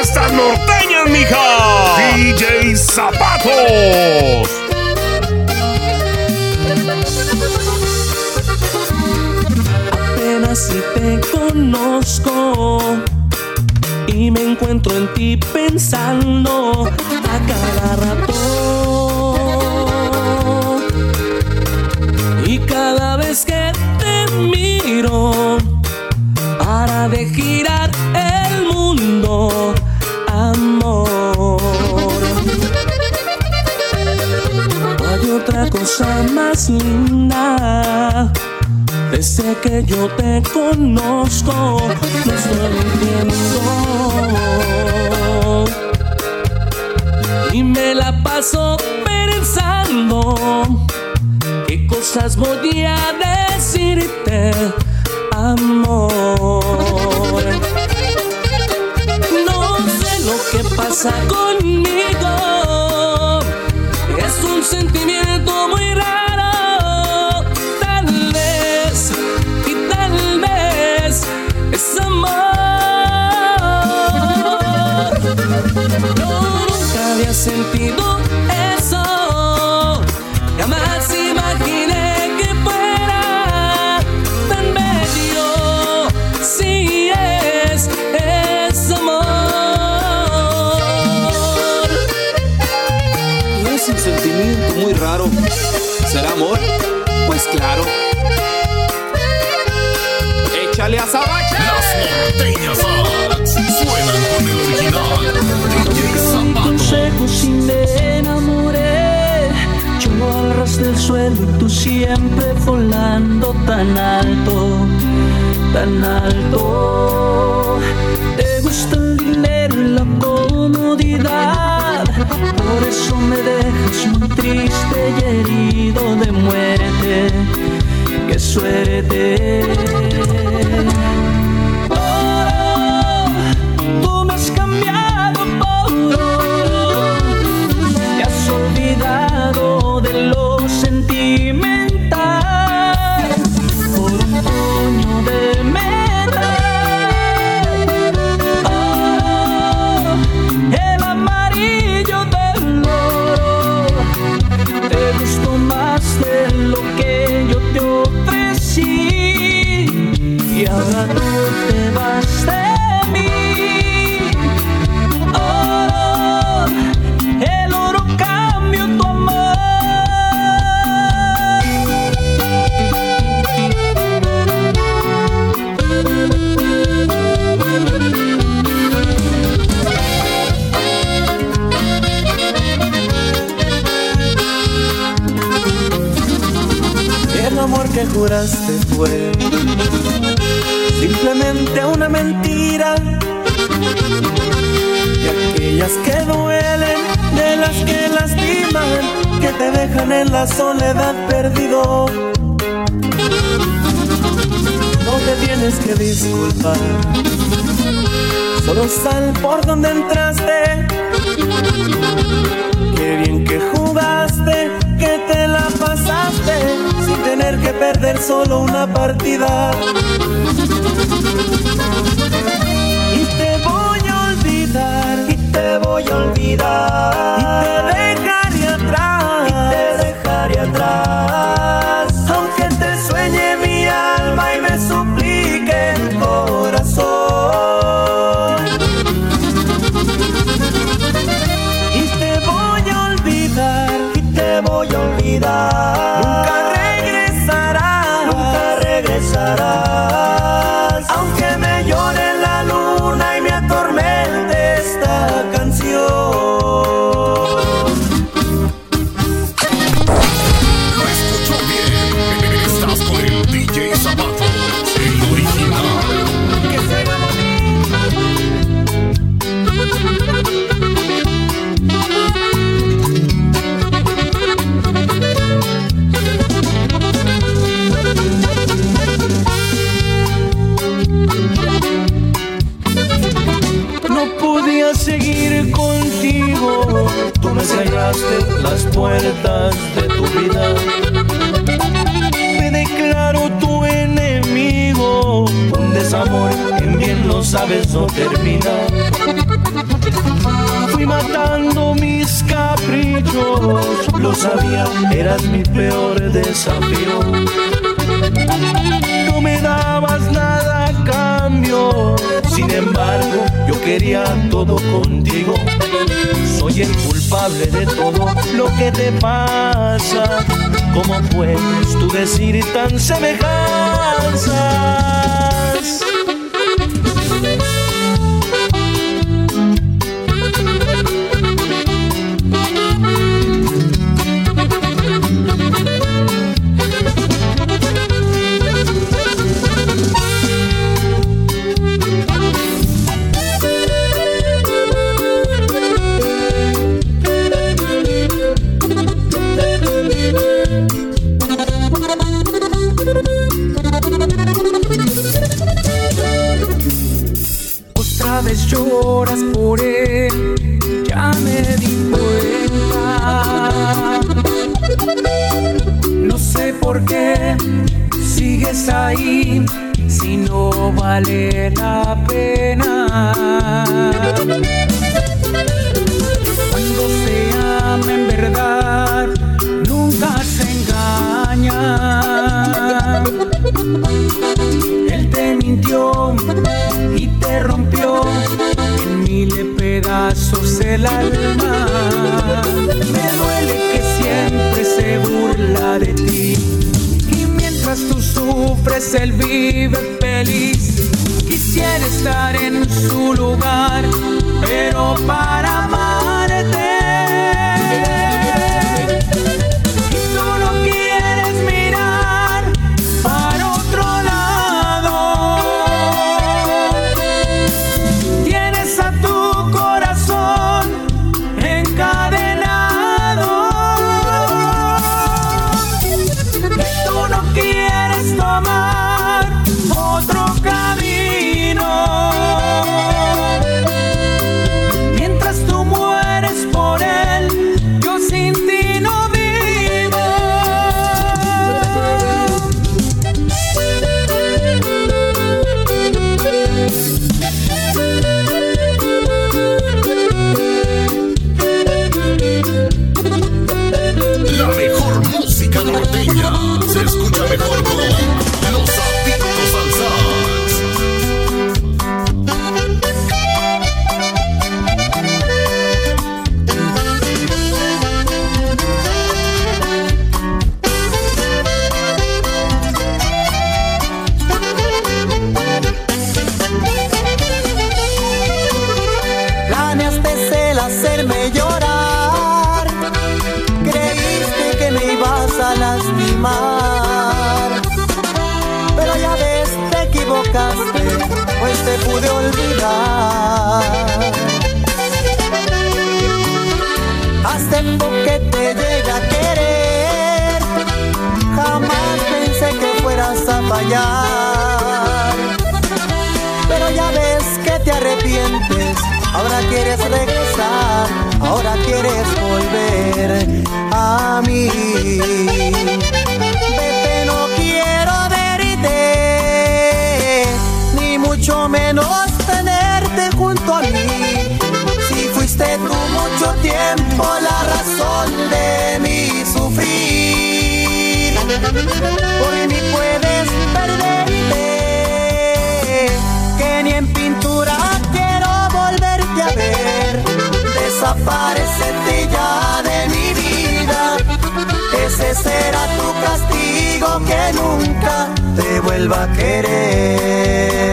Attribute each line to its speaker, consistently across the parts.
Speaker 1: estas norteñas, mija. DJ Zapatos.
Speaker 2: Apenas si te conozco y me encuentro en ti pensando a cada rato. Y cada vez que te miro, para de girar cosa más linda. Desde que yo te conozco, lo estoy viendo. Y me la paso pensando qué cosas voy a decirte, amor. No sé lo que pasa conmigo,
Speaker 3: ¿Será amor? Pues claro. Échale a Sabache.
Speaker 1: Las Arts suenan con el original.
Speaker 2: Consejos y me enamoré. Yo al ras del suelo y tú siempre volando tan alto, tan alto. Te gusta el dinero y la comodidad. Por eso me dejas muy triste y herido de muerte. Qué suerte. Ofrecí y ahora simplemente una mentira. De aquellas que duelen, de las que lastiman, que te dejan en la soledad perdido. No te tienes que disculpar, solo sal por donde entraste. Qué bien que jugaste, que te la pasaste sin tener que perder solo una partida. Voy a olvidar, sabes no termina. Fui matando mis caprichos, lo sabía, eras mi peor desafío. No me dabas nada a cambio, sin embargo yo quería todo contigo. Soy el culpable de todo lo que te pasa. ¿Cómo puedes tú decir tan semejante? sabes, lloras por él, ya me di cuenta. No sé por qué sigues ahí si no vale la pena. Cuando se ama en verdad pedazos el alma. Me duele que siempre se burla de ti. Y mientras tú sufres, él vive feliz. Quisiera estar en su lugar, pero para más wanna go. pues te pude olvidar. Hasta el que te llega a querer, jamás pensé que fueras a fallar. Pero ya ves que te arrepientes, ahora quieres regresar, ahora quieres volver a mí.
Speaker 1: tiempo la razón de mi sufrir. Por mí puedes perderte,
Speaker 2: que ni en pintura quiero volverte a ver. Desaparecete ya de mi vida, ese será tu castigo que nunca te vuelva a querer.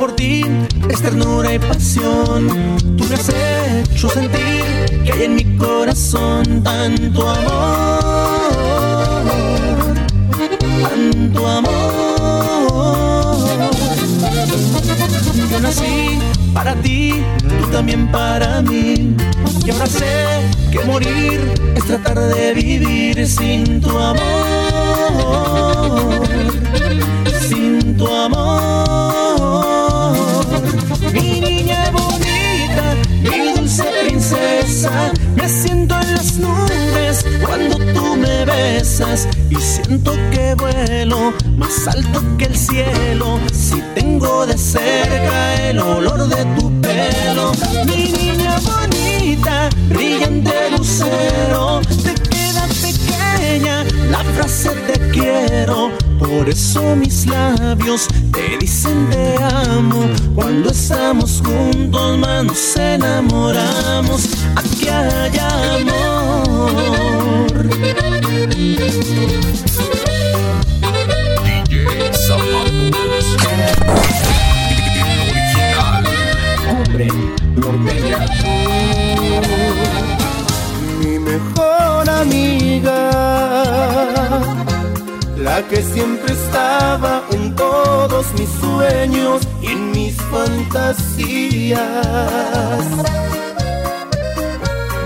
Speaker 2: por ti es ternura y pasión. Tú me has hecho sentir que hay en mi corazón tanto amor, tanto amor. Yo nací para ti, tú también para mí. Y ahora sé que morir es tratar de vivir sin tu amor, sin tu amor. Me siento en las nubes cuando tú me besas y siento que vuelo más alto que el cielo. Si tengo de cerca el olor de tu pelo, mi niña bonita, brillante lucero, te queda pequeña la frase te quiero. Por eso mis labios te dicen te amo. Cuando estamos juntos, más nos enamoramos. Aquí hay amor.
Speaker 1: DJ Zapatos. Original.
Speaker 4: Hombre, norteña.
Speaker 5: mi mejor amiga, la que siempre estaba en todos mis sueños y en mis fantasías.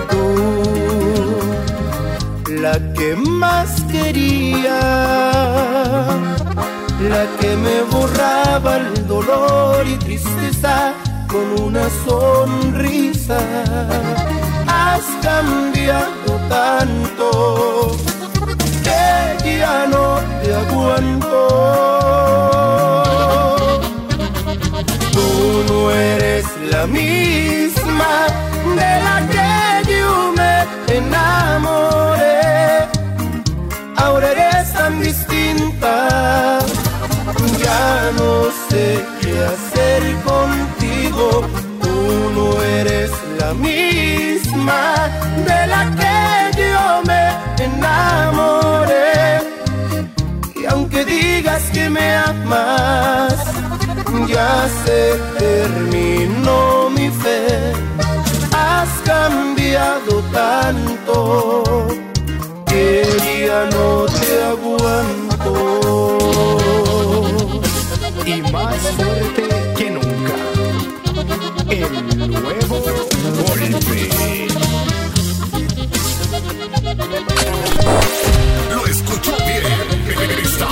Speaker 5: Tú, la que más quería, la que me borraba el dolor y tristeza con una sonrisa. Has cambiado tanto ya no te aguanto. Tú no eres la misma de la que yo me enamoré. Ahora eres tan distinta ya no sé qué hacer contigo. Tú no eres la misma de la que yo me enamoré. Digas que me amas, ya se terminó mi fe. Has cambiado tanto que ya no te aguanto.
Speaker 4: Y más fuerte que nunca. El nuevo golpe.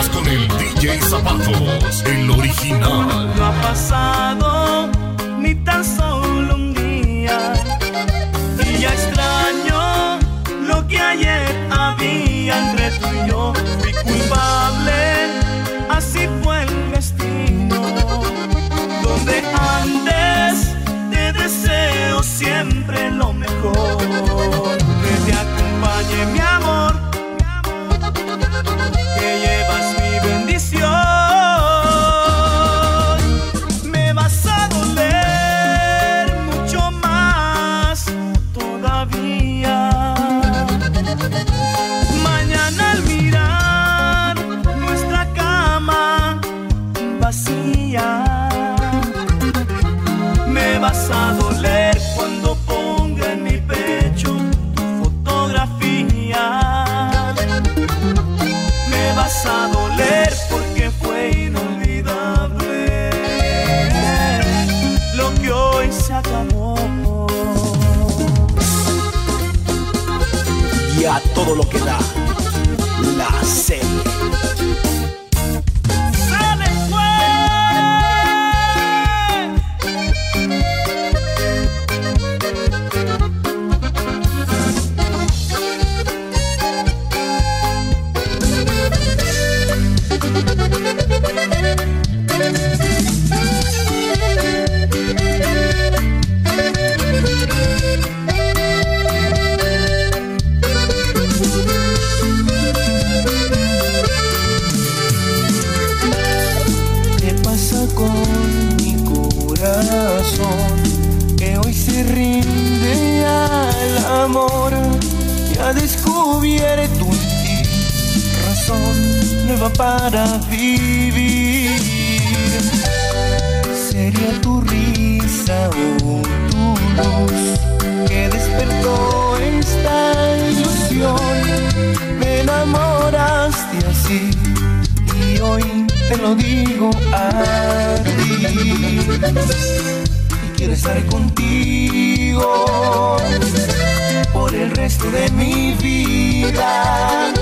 Speaker 1: Estás con el DJ Zapatos. El original.
Speaker 2: No ha pasado ni tan solo un día y ya extraño lo que ayer había entre tú y yo. Se rinde al amor. Ya descubierto en ti razón nueva para vivir. Sería tu risa o tu luz que despertó esta ilusión. Me enamoraste así y hoy te lo digo a ti. Quiero estar contigo por el resto de mi vida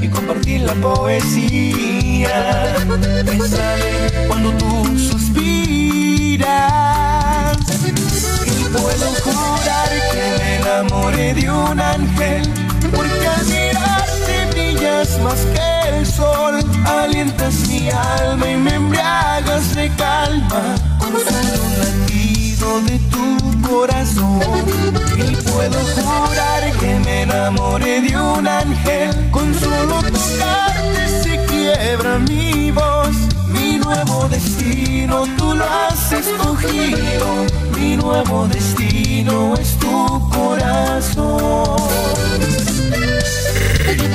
Speaker 2: y compartir la poesía sale cuando tú suspiras. Y
Speaker 5: puedo jurar que me enamoré de un ángel, porque al mirarte brillas más que el sol, alientas mi alma y me embriagas de calma solo un latido de tu corazón. Y puedo jurar que me enamoré de un ángel, con solo tocarte se quiebra mi voz mi nuevo destino tú lo has escogido. Mi nuevo destino es tu corazón.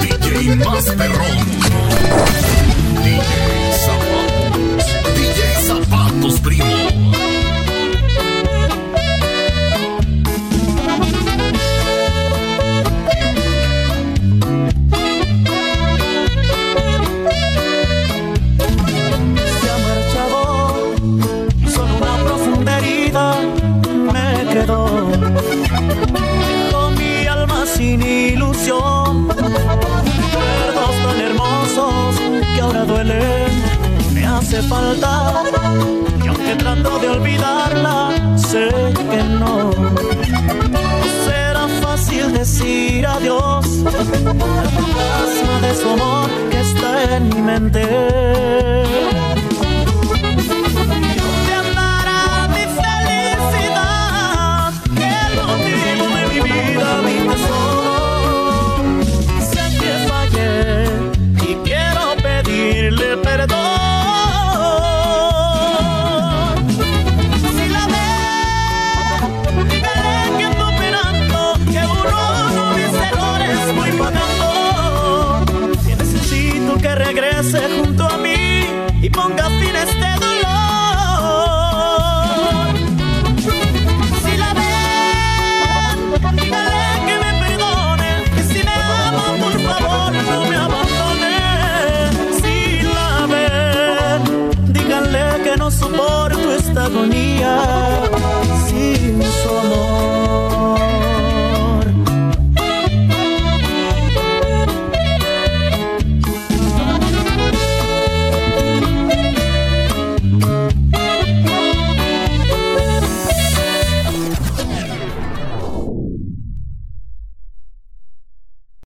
Speaker 1: DJ más perrón.
Speaker 2: Se ha marchado, solo una profunda herida me quedó. Con mi alma sin ilusión, recuerdos tan hermosos que ahora duelen, me hace falta. Trato de olvidarla, sé que no. No será fácil decir adiós al fantasma de su amor que está en mi mente.